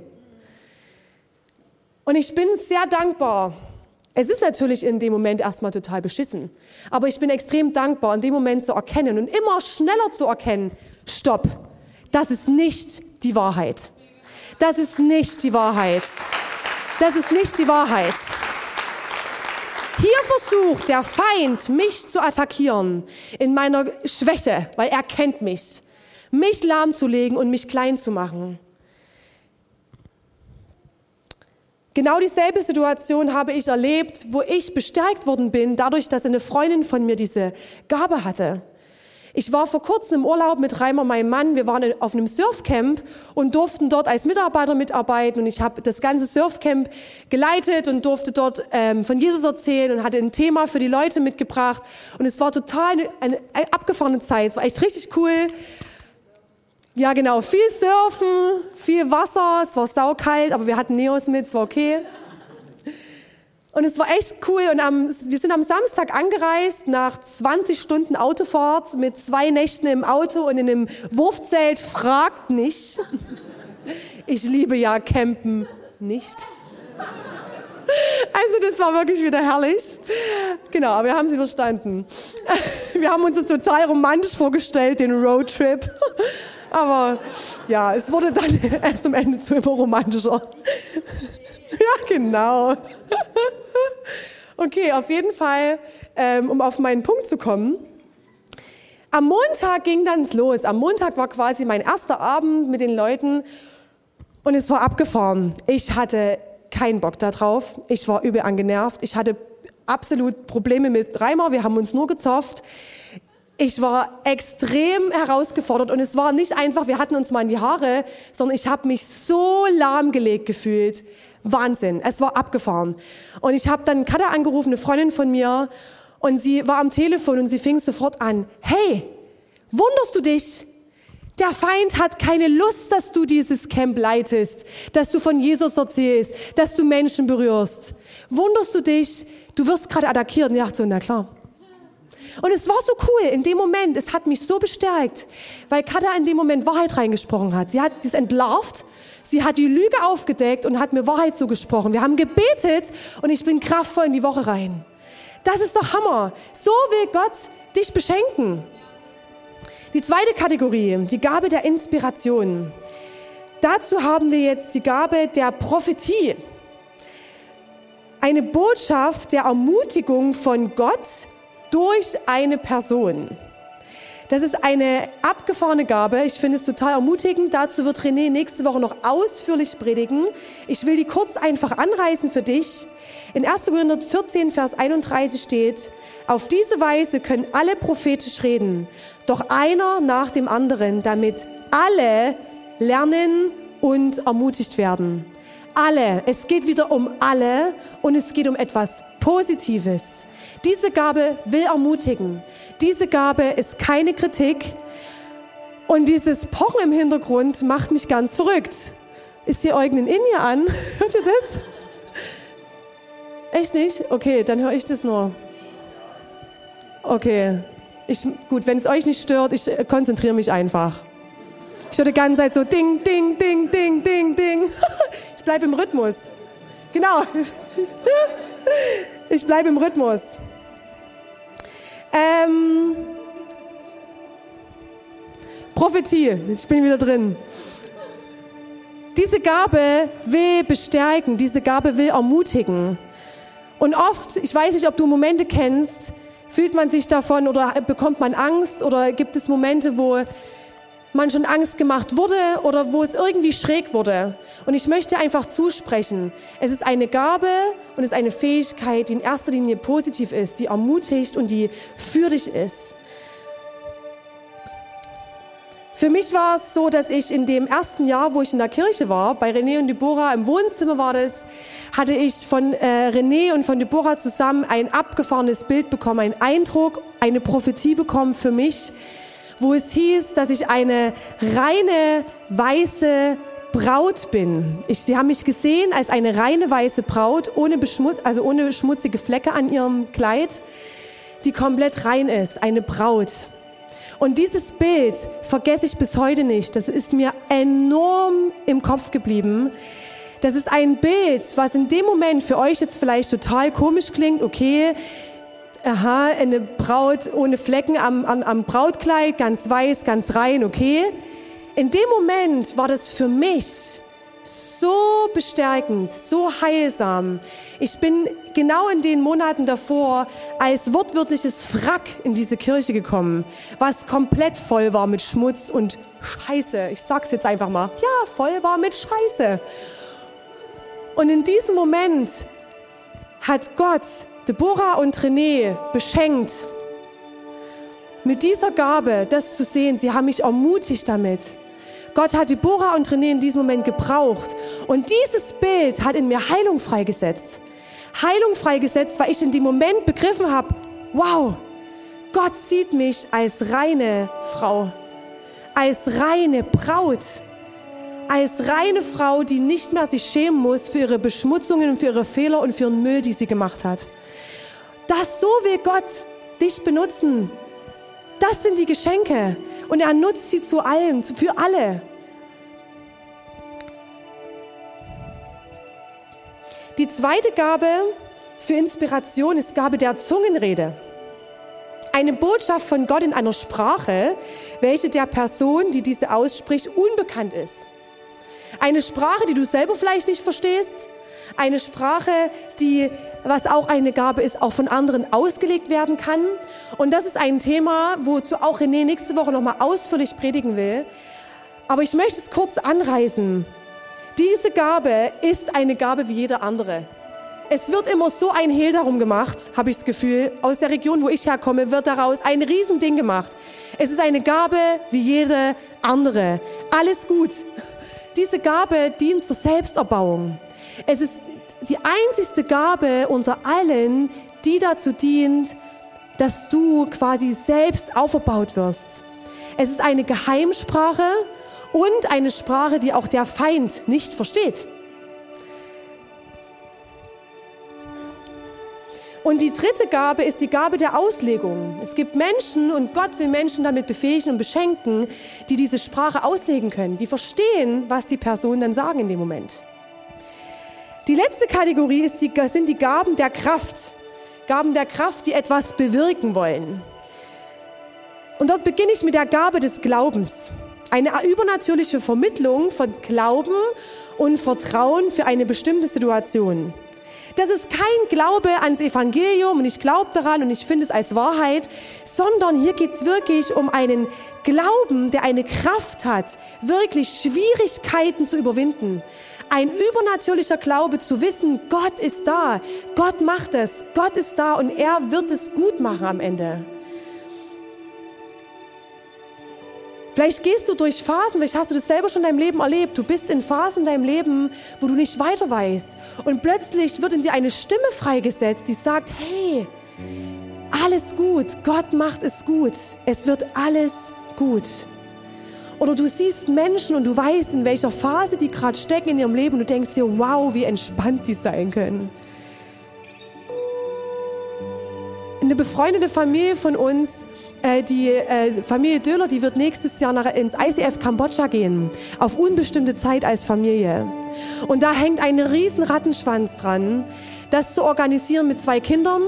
Und ich bin sehr dankbar, es ist natürlich in dem Moment erstmal total beschissen. Aber ich bin extrem dankbar, in dem Moment zu erkennen und immer schneller zu erkennen, stopp, das ist nicht die Wahrheit. Das ist nicht die Wahrheit. Das ist nicht die Wahrheit. Hier versucht der Feind, mich zu attackieren in meiner Schwäche, weil er kennt mich, mich lahmzulegen und mich klein zu machen. Genau dieselbe Situation habe ich erlebt, wo ich bestärkt worden bin, dadurch, dass eine Freundin von mir diese Gabe hatte. Ich war vor kurzem im Urlaub mit Reimer, meinem Mann. Wir waren auf einem Surfcamp und durften dort als Mitarbeiter mitarbeiten. Und ich habe das ganze Surfcamp geleitet und durfte dort ähm, von Jesus erzählen und hatte ein Thema für die Leute mitgebracht. Und es war total eine, eine abgefahrene Zeit. Es war echt richtig cool. Ja, genau. Viel Surfen, viel Wasser. Es war saukalt, aber wir hatten Neos mit, es war okay. Und es war echt cool. Und am, wir sind am Samstag angereist nach 20 Stunden Autofahrt mit zwei Nächten im Auto und in einem Wurfzelt. Fragt nicht. Ich liebe ja Campen nicht. Also das war wirklich wieder herrlich. Genau, wir haben sie verstanden. Wir haben uns das total romantisch vorgestellt, den Roadtrip. Aber ja, es wurde dann erst am Ende zu immer romantischer. Ja, genau. Okay, auf jeden Fall, ähm, um auf meinen Punkt zu kommen. Am Montag ging dann los. Am Montag war quasi mein erster Abend mit den Leuten und es war abgefahren. Ich hatte keinen Bock darauf. Ich war übel angenervt. Ich hatte absolut Probleme mit Reimer. Wir haben uns nur gezofft ich war extrem herausgefordert und es war nicht einfach, wir hatten uns mal in die Haare, sondern ich habe mich so lahmgelegt gefühlt. Wahnsinn, es war abgefahren. Und ich habe dann Katha angerufen, eine Freundin von mir, und sie war am Telefon und sie fing sofort an, hey, wunderst du dich? Der Feind hat keine Lust, dass du dieses Camp leitest, dass du von Jesus erzählst, dass du Menschen berührst. Wunderst du dich, du wirst gerade attackiert und ich dachte so, na klar. Und es war so cool in dem Moment, es hat mich so bestärkt, weil Katha in dem Moment Wahrheit reingesprochen hat. Sie hat das entlarvt, sie hat die Lüge aufgedeckt und hat mir Wahrheit zugesprochen. Wir haben gebetet und ich bin kraftvoll in die Woche rein. Das ist doch Hammer. So will Gott dich beschenken. Die zweite Kategorie, die Gabe der Inspiration. Dazu haben wir jetzt die Gabe der Prophetie. Eine Botschaft der Ermutigung von Gott durch eine Person. Das ist eine abgefahrene Gabe. Ich finde es total ermutigend. Dazu wird René nächste Woche noch ausführlich predigen. Ich will die kurz einfach anreißen für dich. In 1. Korinther 14, Vers 31 steht, auf diese Weise können alle prophetisch reden, doch einer nach dem anderen, damit alle lernen und ermutigt werden. Alle. Es geht wieder um alle und es geht um etwas Positives. Diese Gabe will ermutigen. Diese Gabe ist keine Kritik. Und dieses Pochen im Hintergrund macht mich ganz verrückt. Ist hier irgendein In hier an? Hört ihr das? Echt nicht? Okay, dann höre ich das nur. Okay. Ich, gut, wenn es euch nicht stört, ich konzentriere mich einfach. Ich höre die ganze Zeit so Ding, Ding, Ding, Ding, Ding, Ding. Ich bleibe im Rhythmus. Genau. Ich bleibe im Rhythmus. Ähm, Prophetie, ich bin wieder drin. Diese Gabe will bestärken, diese Gabe will ermutigen. Und oft, ich weiß nicht, ob du Momente kennst, fühlt man sich davon oder bekommt man Angst oder gibt es Momente, wo man schon Angst gemacht wurde oder wo es irgendwie schräg wurde. Und ich möchte einfach zusprechen. Es ist eine Gabe und es ist eine Fähigkeit, die in erster Linie positiv ist, die ermutigt und die für dich ist. Für mich war es so, dass ich in dem ersten Jahr, wo ich in der Kirche war, bei René und Deborah, im Wohnzimmer war das, hatte ich von äh, René und von Deborah zusammen ein abgefahrenes Bild bekommen, einen Eindruck, eine Prophetie bekommen für mich, wo es hieß, dass ich eine reine weiße Braut bin. Ich, sie haben mich gesehen als eine reine weiße Braut, ohne, Beschmut, also ohne schmutzige Flecke an ihrem Kleid, die komplett rein ist, eine Braut. Und dieses Bild vergesse ich bis heute nicht. Das ist mir enorm im Kopf geblieben. Das ist ein Bild, was in dem Moment für euch jetzt vielleicht total komisch klingt. Okay, aha, eine Braut ohne Flecken am, am, am Brautkleid, ganz weiß, ganz rein, okay. In dem Moment war das für mich so bestärkend, so heilsam. Ich bin genau in den Monaten davor als wortwörtliches Frack in diese Kirche gekommen, was komplett voll war mit Schmutz und Scheiße. Ich sag's jetzt einfach mal. Ja, voll war mit Scheiße. Und in diesem Moment hat Gott Deborah und René beschenkt mit dieser Gabe, das zu sehen. Sie haben mich ermutigt damit. Gott hat Deborah und René in diesem Moment gebraucht. Und dieses Bild hat in mir Heilung freigesetzt. Heilung freigesetzt, weil ich in dem Moment begriffen habe, wow, Gott sieht mich als reine Frau, als reine Braut, als reine Frau, die nicht mehr sich schämen muss für ihre Beschmutzungen und für ihre Fehler und für den Müll, die sie gemacht hat. Das so will Gott dich benutzen. Das sind die Geschenke. Und er nutzt sie zu allem, für alle. Die zweite Gabe für Inspiration ist Gabe der Zungenrede. Eine Botschaft von Gott in einer Sprache, welche der Person, die diese ausspricht, unbekannt ist. Eine Sprache, die du selber vielleicht nicht verstehst, eine Sprache, die, was auch eine Gabe ist, auch von anderen ausgelegt werden kann. Und das ist ein Thema, wozu auch René nächste Woche nochmal ausführlich predigen will. Aber ich möchte es kurz anreißen. Diese Gabe ist eine Gabe wie jede andere. Es wird immer so ein Hehl darum gemacht, habe ich das Gefühl. Aus der Region, wo ich herkomme, wird daraus ein Riesending gemacht. Es ist eine Gabe wie jede andere. Alles gut. Diese Gabe dient zur Selbsterbauung. Es ist die einzigste Gabe unter allen, die dazu dient, dass du quasi selbst auferbaut wirst. Es ist eine Geheimsprache und eine Sprache, die auch der Feind nicht versteht. Und die dritte Gabe ist die Gabe der Auslegung. Es gibt Menschen und Gott will Menschen damit befähigen und beschenken, die diese Sprache auslegen können, die verstehen, was die Personen dann sagen in dem Moment. Die letzte Kategorie ist die, sind die Gaben der Kraft. Gaben der Kraft, die etwas bewirken wollen. Und dort beginne ich mit der Gabe des Glaubens. Eine übernatürliche Vermittlung von Glauben und Vertrauen für eine bestimmte Situation. Das ist kein Glaube ans Evangelium und ich glaube daran und ich finde es als Wahrheit, sondern hier geht es wirklich um einen Glauben, der eine Kraft hat, wirklich Schwierigkeiten zu überwinden. Ein übernatürlicher Glaube zu wissen, Gott ist da, Gott macht es, Gott ist da und er wird es gut machen am Ende. Vielleicht gehst du durch Phasen, vielleicht hast du das selber schon in deinem Leben erlebt. Du bist in Phasen in deinem Leben, wo du nicht weiter weißt. Und plötzlich wird in dir eine Stimme freigesetzt, die sagt, hey, alles gut, Gott macht es gut, es wird alles gut. Oder du siehst Menschen und du weißt, in welcher Phase die gerade stecken in ihrem Leben und du denkst dir, wow, wie entspannt die sein können. Eine befreundete Familie von uns, äh, die äh, Familie Döhler, die wird nächstes Jahr nach, ins ICF Kambodscha gehen, auf unbestimmte Zeit als Familie. Und da hängt ein riesen Rattenschwanz dran, das zu organisieren mit zwei Kindern.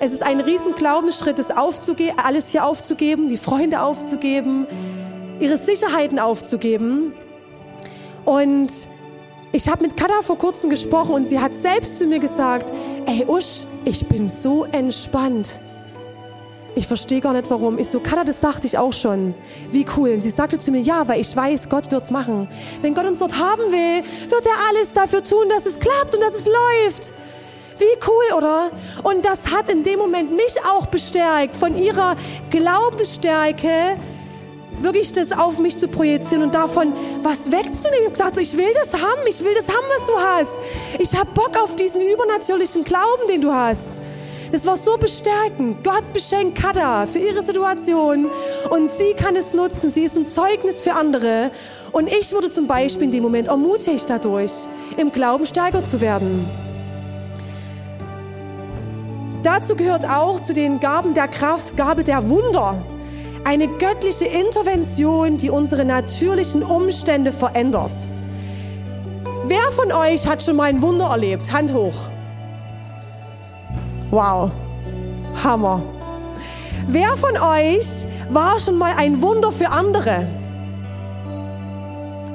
Es ist ein riesen Glaubensschritt, das aufzuge alles hier aufzugeben, die Freunde aufzugeben, ihre Sicherheiten aufzugeben. Und ich habe mit Kada vor kurzem gesprochen und sie hat selbst zu mir gesagt, ey Usch, ich bin so entspannt. Ich verstehe gar nicht warum. Ich so, Kada, das dachte ich auch schon. Wie cool. Und sie sagte zu mir, ja, weil ich weiß, Gott wird's machen. Wenn Gott uns dort haben will, wird er alles dafür tun, dass es klappt und dass es läuft. Wie cool, oder? Und das hat in dem Moment mich auch bestärkt, von ihrer Glaubensstärke wirklich das auf mich zu projizieren und davon was wegzunehmen. Ich habe gesagt, ich will das haben, ich will das haben, was du hast. Ich habe Bock auf diesen übernatürlichen Glauben, den du hast. Das war so bestärkend. Gott beschenkt Kada für ihre Situation und sie kann es nutzen. Sie ist ein Zeugnis für andere. Und ich wurde zum Beispiel in dem Moment ermutigt dadurch, im Glauben stärker zu werden. Dazu gehört auch zu den Gaben der Kraft, Gabe der Wunder. Eine göttliche Intervention, die unsere natürlichen Umstände verändert. Wer von euch hat schon mal ein Wunder erlebt? Hand hoch. Wow, Hammer. Wer von euch war schon mal ein Wunder für andere?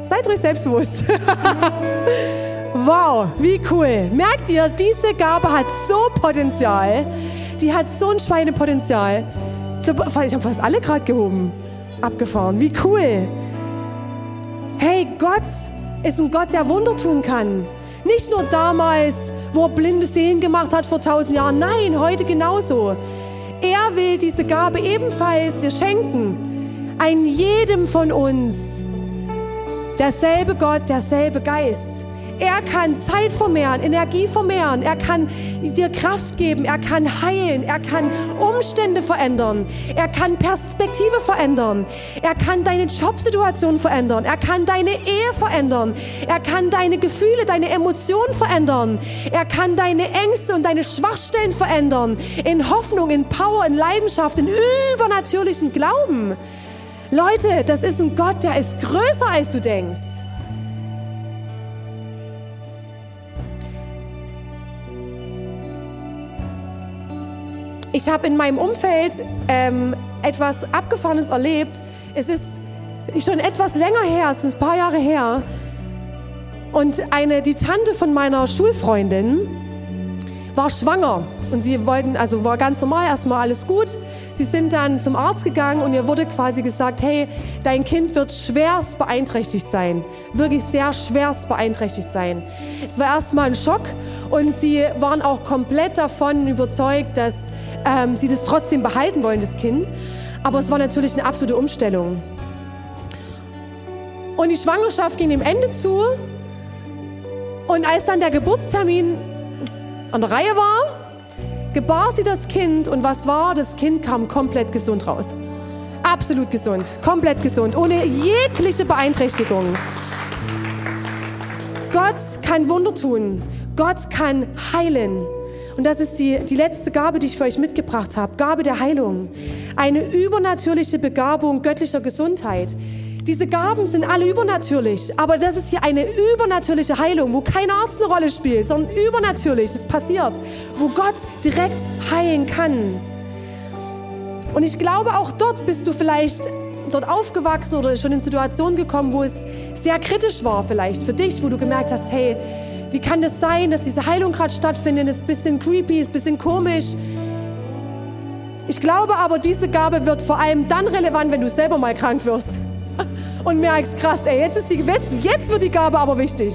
Seid ruhig selbstbewusst. wow, wie cool. Merkt ihr, diese Gabe hat so Potenzial. Die hat so ein Schweinepotenzial. Ich, habe fast alle gerade gehoben. Abgefahren. Wie cool. Hey, Gott ist ein Gott, der Wunder tun kann. Nicht nur damals, wo er blinde Sehen gemacht hat vor tausend Jahren. Nein, heute genauso. Er will diese Gabe ebenfalls dir schenken. Ein jedem von uns. Derselbe Gott, derselbe Geist. Er kann Zeit vermehren, Energie vermehren, er kann dir Kraft geben, er kann heilen, er kann Umstände verändern, er kann Perspektive verändern, er kann deine Jobsituation verändern, er kann deine Ehe verändern, er kann deine Gefühle, deine Emotionen verändern, er kann deine Ängste und deine Schwachstellen verändern, in Hoffnung, in Power, in Leidenschaft, in übernatürlichen Glauben. Leute, das ist ein Gott, der ist größer als du denkst. Ich habe in meinem Umfeld ähm, etwas Abgefahrenes erlebt. Es ist schon etwas länger her, es ist ein paar Jahre her. Und eine, die Tante von meiner Schulfreundin war schwanger und sie wollten, also war ganz normal, erstmal alles gut. Sie sind dann zum Arzt gegangen und ihr wurde quasi gesagt, hey, dein Kind wird schwerst beeinträchtigt sein. Wirklich sehr schwerst beeinträchtigt sein. Es war erstmal ein Schock und sie waren auch komplett davon überzeugt, dass ähm, sie das trotzdem behalten wollen, das Kind. Aber es war natürlich eine absolute Umstellung. Und die Schwangerschaft ging dem Ende zu. Und als dann der Geburtstermin an der Reihe war, gebar sie das Kind und was war? Das Kind kam komplett gesund raus. absolut gesund, komplett gesund, ohne jegliche Beeinträchtigung. Gott kann Wunder tun. Gott kann heilen. Und das ist die, die letzte Gabe, die ich für euch mitgebracht habe. Gabe der Heilung. Eine übernatürliche Begabung göttlicher Gesundheit. Diese Gaben sind alle übernatürlich, aber das ist hier eine übernatürliche Heilung, wo kein Arzt eine Rolle spielt, sondern übernatürlich, das passiert, wo Gott direkt heilen kann. Und ich glaube, auch dort bist du vielleicht dort aufgewachsen oder schon in Situationen gekommen, wo es sehr kritisch war vielleicht für dich, wo du gemerkt hast, hey, wie kann das sein, dass diese Heilung gerade stattfindet? Ist ein bisschen creepy, ist ein bisschen komisch. Ich glaube aber, diese Gabe wird vor allem dann relevant, wenn du selber mal krank wirst und merkst, krass, ey, jetzt, ist die, jetzt, jetzt wird die Gabe aber wichtig.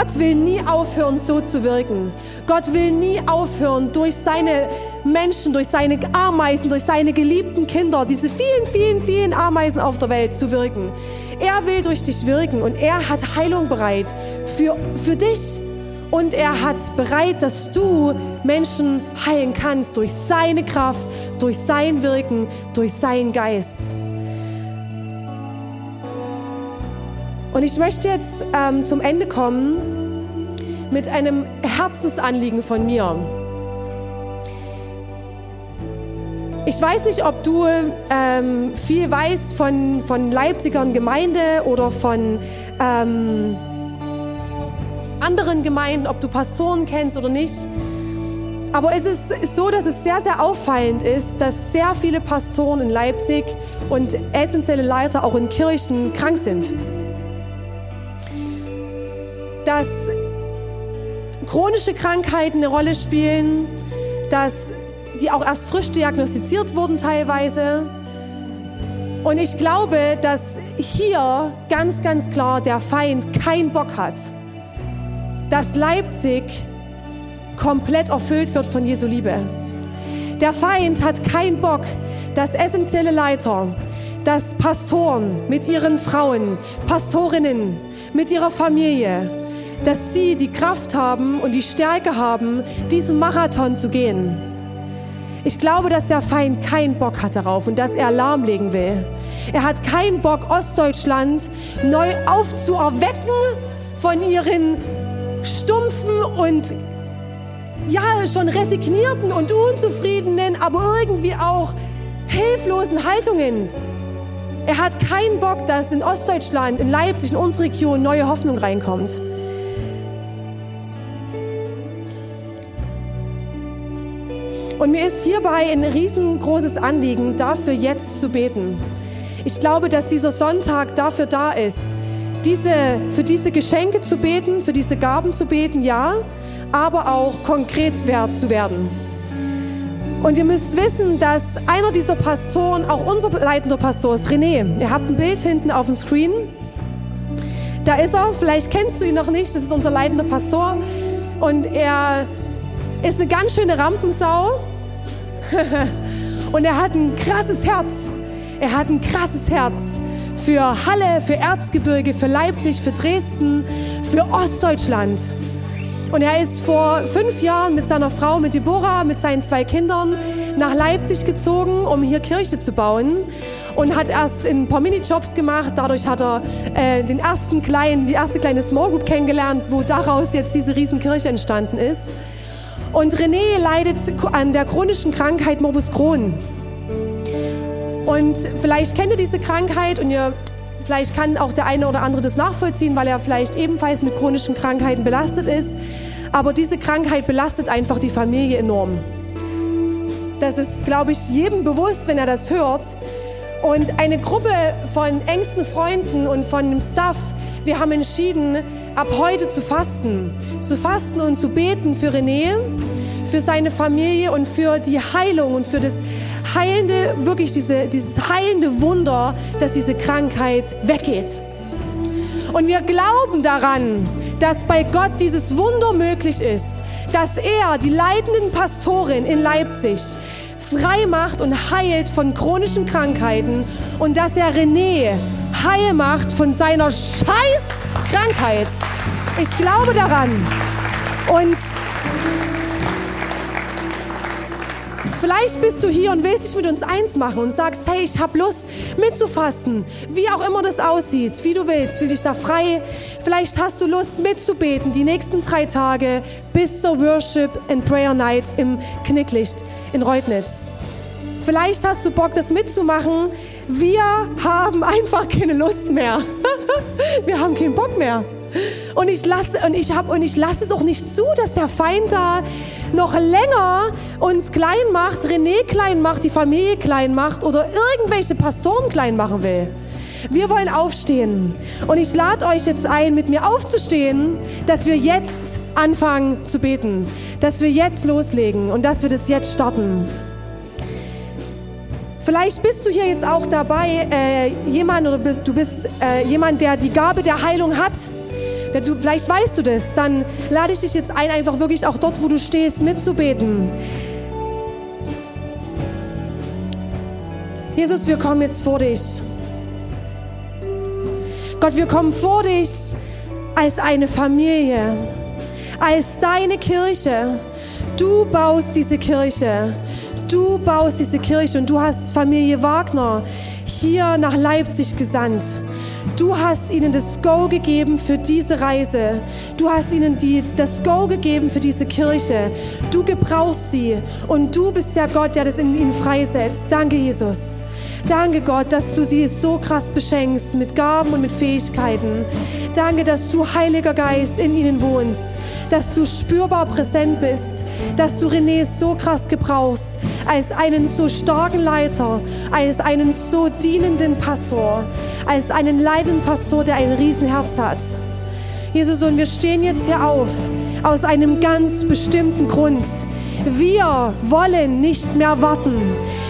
Gott will nie aufhören, so zu wirken. Gott will nie aufhören, durch seine Menschen, durch seine Ameisen, durch seine geliebten Kinder, diese vielen, vielen, vielen Ameisen auf der Welt zu wirken. Er will durch dich wirken und er hat Heilung bereit für, für dich. Und er hat bereit, dass du Menschen heilen kannst durch seine Kraft, durch sein Wirken, durch seinen Geist. Und ich möchte jetzt ähm, zum Ende kommen mit einem Herzensanliegen von mir. Ich weiß nicht, ob du ähm, viel weißt von, von Leipziger Gemeinde oder von ähm, anderen Gemeinden, ob du Pastoren kennst oder nicht. Aber es ist so, dass es sehr, sehr auffallend ist, dass sehr viele Pastoren in Leipzig und essentielle Leiter auch in Kirchen krank sind dass chronische Krankheiten eine Rolle spielen, dass die auch erst frisch diagnostiziert wurden teilweise. Und ich glaube, dass hier ganz, ganz klar der Feind keinen Bock hat, dass Leipzig komplett erfüllt wird von Jesu Liebe. Der Feind hat keinen Bock, dass essentielle Leiter, dass Pastoren mit ihren Frauen, Pastorinnen, mit ihrer Familie, dass sie die Kraft haben und die Stärke haben, diesen Marathon zu gehen. Ich glaube, dass der Feind keinen Bock hat darauf und dass er Alarm legen will. Er hat keinen Bock, Ostdeutschland neu aufzuerwecken von ihren stumpfen und ja, schon resignierten und unzufriedenen, aber irgendwie auch hilflosen Haltungen. Er hat keinen Bock, dass in Ostdeutschland, in Leipzig, in unsere Region neue Hoffnung reinkommt. Und mir ist hierbei ein riesengroßes Anliegen, dafür jetzt zu beten. Ich glaube, dass dieser Sonntag dafür da ist, diese, für diese Geschenke zu beten, für diese Gaben zu beten, ja, aber auch konkret zu werden. Und ihr müsst wissen, dass einer dieser Pastoren, auch unser leitender Pastor ist, René. Ihr habt ein Bild hinten auf dem Screen. Da ist er, vielleicht kennst du ihn noch nicht, das ist unser leitender Pastor. Und er ist eine ganz schöne Rampensau. und er hat ein krasses Herz. Er hat ein krasses Herz für Halle, für Erzgebirge, für Leipzig, für Dresden, für Ostdeutschland. Und er ist vor fünf Jahren mit seiner Frau, mit Deborah, mit seinen zwei Kindern nach Leipzig gezogen, um hier Kirche zu bauen. Und hat erst ein paar Minijobs gemacht. Dadurch hat er äh, den ersten kleinen, die erste kleine Small Group kennengelernt, wo daraus jetzt diese Riesenkirche entstanden ist. Und René leidet an der chronischen Krankheit Morbus Crohn. Und vielleicht kennt ihr diese Krankheit und ihr, vielleicht kann auch der eine oder andere das nachvollziehen, weil er vielleicht ebenfalls mit chronischen Krankheiten belastet ist. Aber diese Krankheit belastet einfach die Familie enorm. Das ist, glaube ich, jedem bewusst, wenn er das hört. Und eine Gruppe von engsten Freunden und von dem Staff, wir haben entschieden, ab heute zu fasten. Zu fasten und zu beten für René, für seine Familie und für die Heilung und für das heilende, wirklich diese, dieses heilende Wunder, dass diese Krankheit weggeht. Und wir glauben daran, dass bei Gott dieses Wunder möglich ist, dass er die leitenden Pastorin in Leipzig frei macht und heilt von chronischen Krankheiten und dass er René heil macht von seiner scheiß Krankheit. Ich glaube daran. Und Vielleicht bist du hier und willst dich mit uns eins machen und sagst, hey, ich habe Lust mitzufassen, wie auch immer das aussieht, wie du willst, fühl dich da frei. Vielleicht hast du Lust mitzubeten die nächsten drei Tage bis zur Worship and Prayer Night im Knicklicht in Reutnitz. Vielleicht hast du Bock, das mitzumachen. Wir haben einfach keine Lust mehr. Wir haben keinen Bock mehr. Und ich lasse und ich habe und ich lasse es auch nicht zu, dass der Feind da noch länger uns klein macht, René klein macht, die Familie klein macht oder irgendwelche Pastoren klein machen will. Wir wollen aufstehen. Und ich lade euch jetzt ein, mit mir aufzustehen, dass wir jetzt anfangen zu beten. Dass wir jetzt loslegen und dass wir das jetzt starten. Vielleicht bist du hier jetzt auch dabei, äh, jemand oder du bist äh, jemand, der die Gabe der Heilung hat. Du, vielleicht weißt du das. Dann lade ich dich jetzt ein, einfach wirklich auch dort, wo du stehst, mitzubeten. Jesus, wir kommen jetzt vor dich. Gott, wir kommen vor dich als eine Familie, als deine Kirche. Du baust diese Kirche. Du baust diese Kirche und du hast Familie Wagner hier nach Leipzig gesandt. Du hast ihnen das Go gegeben für diese Reise. Du hast ihnen die, das Go gegeben für diese Kirche. Du gebrauchst sie und du bist der Gott, der das in ihnen freisetzt. Danke, Jesus. Danke, Gott, dass du sie so krass beschenkst mit Gaben und mit Fähigkeiten. Danke, dass du, Heiliger Geist, in ihnen wohnst. Dass du spürbar präsent bist. Dass du René so krass gebrauchst als einen so starken Leiter, als einen so dienenden Pastor, als einen leidenden Pastor, der ein Riesenherz hat. Jesus, und wir stehen jetzt hier auf aus einem ganz bestimmten Grund. Wir wollen nicht mehr warten.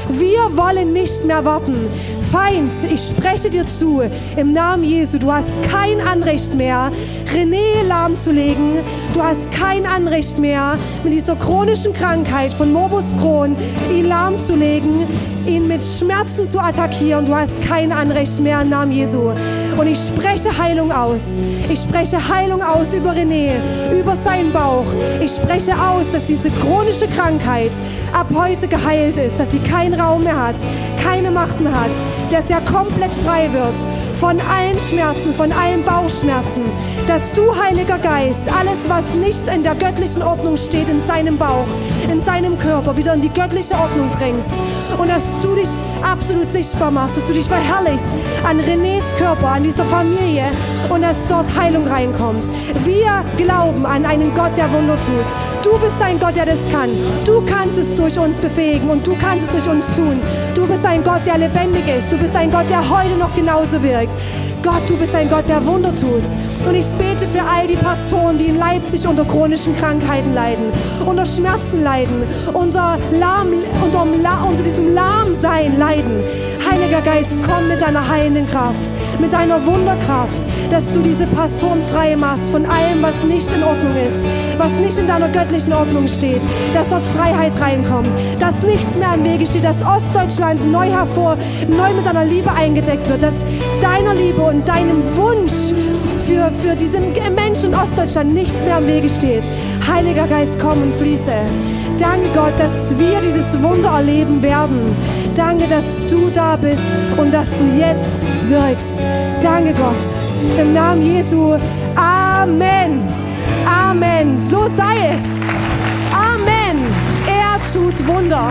Wir wollen nicht mehr warten. Feind, ich spreche dir zu, im Namen Jesu, du hast kein Anrecht mehr, René lahmzulegen. Du hast kein Anrecht mehr, mit dieser chronischen Krankheit von Morbus Crohn ihn lahmzulegen, ihn mit Schmerzen zu attackieren. Du hast kein Anrecht mehr im Namen Jesu. Und ich spreche Heilung aus. Ich spreche Heilung aus über René, über seinen Bauch. Ich spreche aus, dass diese chronische Krankheit ab heute geheilt ist, dass sie keinen Raum mehr hat, keine Macht mehr hat, dass er komplett frei wird von allen Schmerzen, von allen Bauchschmerzen, dass du, Heiliger Geist, alles, was nicht in der göttlichen Ordnung steht, in seinem Bauch, in seinem Körper, wieder in die göttliche Ordnung bringst und dass du dich absolut sichtbar machst, dass du dich verherrlichst an Renés Körper, an dieser Familie und dass dort Heilung reinkommt. Wir glauben an einen Gott, der Wunder tut. Du bist ein Gott, der das kann. Du kannst es durch uns befähigen und du kannst es durch uns tun. Du bist ein Gott, der lebendig ist. Du bist ein Gott, der heute noch genauso wirkt. Gott, du bist ein Gott, der Wunder tut. Und ich bete für all die Pastoren, die in Leipzig unter chronischen Krankheiten leiden, unter Schmerzen leiden, unter, Lahm, unter, unter diesem Lahmsein leiden. Heiliger Geist, komm mit deiner heilenden Kraft, mit deiner Wunderkraft, dass du diese Pastoren frei machst von allem, was nicht in Ordnung ist, was nicht in deiner göttlichen Ordnung steht, dass dort Freiheit reinkommt, dass nichts mehr im Wege steht, dass Ostdeutschland neu hervor, neu mit deiner Liebe eingedeckt wird, dass deiner Liebe und deinem Wunsch für, für diese Menschen in Ostdeutschland nichts mehr im Wege steht. Heiliger Geist, komm und fließe. Danke Gott, dass wir dieses Wunder erleben werden. Danke, dass du da bist und dass du jetzt wirkst. Danke Gott. Im Namen Jesu. Amen. Amen. So sei es. Amen. Er tut Wunder.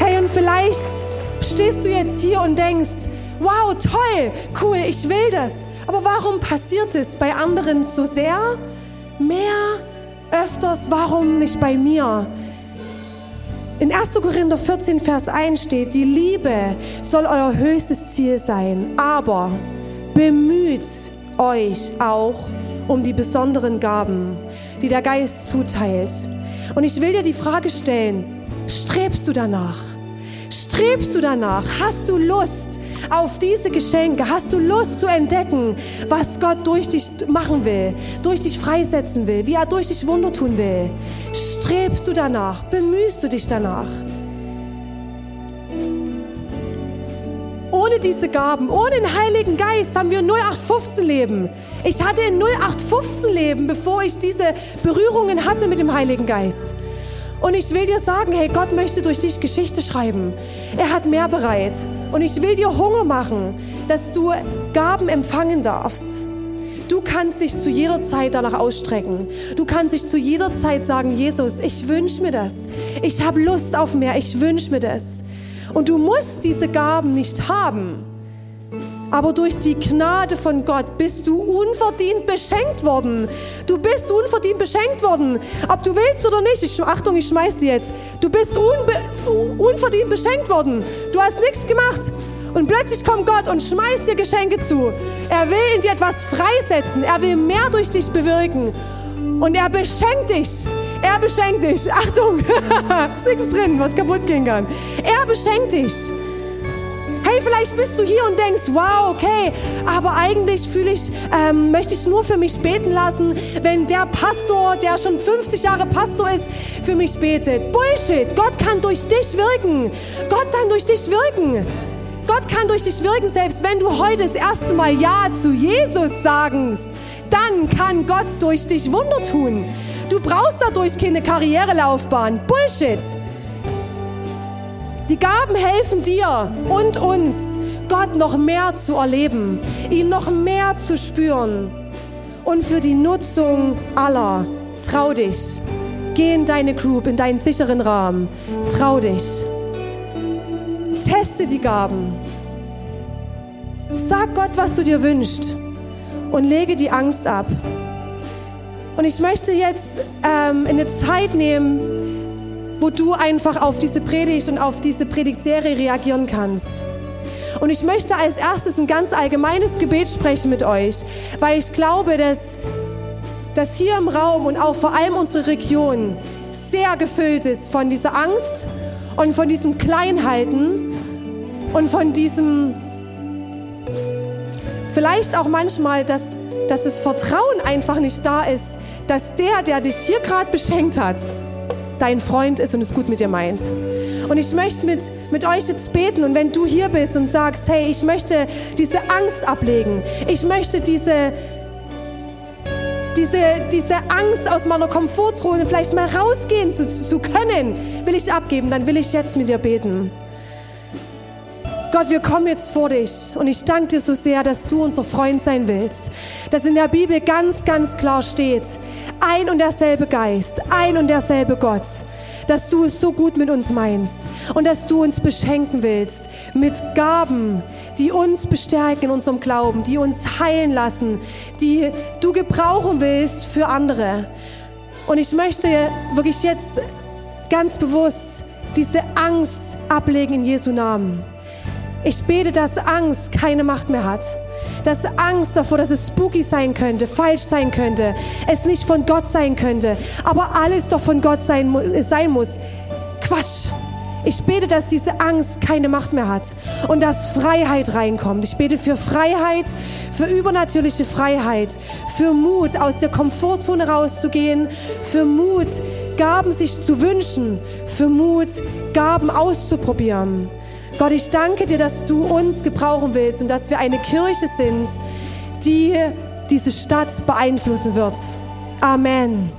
Hey, und vielleicht stehst du jetzt hier und denkst, wow, toll, cool, ich will das. Aber warum passiert es bei anderen so sehr? Mehr, öfters, warum nicht bei mir? In 1. Korinther 14, Vers 1 steht, die Liebe soll euer höchstes Ziel sein, aber bemüht euch auch um die besonderen Gaben, die der Geist zuteilt. Und ich will dir die Frage stellen, strebst du danach? Strebst du danach? Hast du Lust? Auf diese Geschenke? Hast du Lust zu entdecken, was Gott durch dich machen will, durch dich freisetzen will, wie er durch dich Wunder tun will? Strebst du danach? Bemühst du dich danach? Ohne diese Gaben, ohne den Heiligen Geist haben wir 0815 Leben. Ich hatte ein 0815 Leben, bevor ich diese Berührungen hatte mit dem Heiligen Geist. Und ich will dir sagen, hey, Gott möchte durch dich Geschichte schreiben. Er hat mehr bereit. Und ich will dir Hunger machen, dass du Gaben empfangen darfst. Du kannst dich zu jeder Zeit danach ausstrecken. Du kannst dich zu jeder Zeit sagen, Jesus, ich wünsche mir das. Ich habe Lust auf mehr. Ich wünsche mir das. Und du musst diese Gaben nicht haben. Aber durch die Gnade von Gott bist du unverdient beschenkt worden. Du bist unverdient beschenkt worden. Ob du willst oder nicht. Ich, Achtung, ich schmeiß dir jetzt. Du bist unbe, unverdient beschenkt worden. Du hast nichts gemacht. Und plötzlich kommt Gott und schmeißt dir Geschenke zu. Er will in dir etwas freisetzen. Er will mehr durch dich bewirken. Und er beschenkt dich. Er beschenkt dich. Achtung, ist nichts drin, was kaputt gehen kann. Er beschenkt dich. Hey, vielleicht bist du hier und denkst, wow, okay, aber eigentlich fühle ich, ähm, möchte ich nur für mich beten lassen, wenn der Pastor, der schon 50 Jahre Pastor ist, für mich betet. Bullshit. Gott kann durch dich wirken. Gott kann durch dich wirken. Gott kann durch dich wirken, selbst wenn du heute das erste Mal Ja zu Jesus sagst. Dann kann Gott durch dich Wunder tun. Du brauchst dadurch keine Karrierelaufbahn. Bullshit. Die Gaben helfen dir und uns, Gott noch mehr zu erleben, ihn noch mehr zu spüren. Und für die Nutzung aller, trau dich. Geh in deine Group, in deinen sicheren Rahmen. Trau dich. Teste die Gaben. Sag Gott, was du dir wünschst und lege die Angst ab. Und ich möchte jetzt ähm, eine Zeit nehmen, wo du einfach auf diese Predigt und auf diese Predigtserie reagieren kannst. Und ich möchte als erstes ein ganz allgemeines Gebet sprechen mit euch, weil ich glaube, dass, dass hier im Raum und auch vor allem unsere Region sehr gefüllt ist von dieser Angst und von diesem Kleinhalten und von diesem, vielleicht auch manchmal, dass, dass das Vertrauen einfach nicht da ist, dass der, der dich hier gerade beschenkt hat, dein Freund ist und es gut mit dir meint. Und ich möchte mit, mit euch jetzt beten. Und wenn du hier bist und sagst, hey, ich möchte diese Angst ablegen, ich möchte diese, diese, diese Angst aus meiner Komfortzone vielleicht mal rausgehen zu, zu können, will ich abgeben, dann will ich jetzt mit dir beten. Gott, wir kommen jetzt vor dich und ich danke dir so sehr, dass du unser Freund sein willst. Dass in der Bibel ganz, ganz klar steht, ein und derselbe Geist, ein und derselbe Gott. Dass du es so gut mit uns meinst und dass du uns beschenken willst mit Gaben, die uns bestärken in unserem Glauben, die uns heilen lassen, die du gebrauchen willst für andere. Und ich möchte wirklich jetzt ganz bewusst diese Angst ablegen in Jesu Namen. Ich bete, dass Angst keine Macht mehr hat. Dass Angst davor, dass es spooky sein könnte, falsch sein könnte, es nicht von Gott sein könnte, aber alles doch von Gott sein, sein muss. Quatsch. Ich bete, dass diese Angst keine Macht mehr hat und dass Freiheit reinkommt. Ich bete für Freiheit, für übernatürliche Freiheit, für Mut, aus der Komfortzone rauszugehen, für Mut, Gaben sich zu wünschen, für Mut, Gaben auszuprobieren. Gott, ich danke dir, dass du uns gebrauchen willst und dass wir eine Kirche sind, die diese Stadt beeinflussen wird. Amen.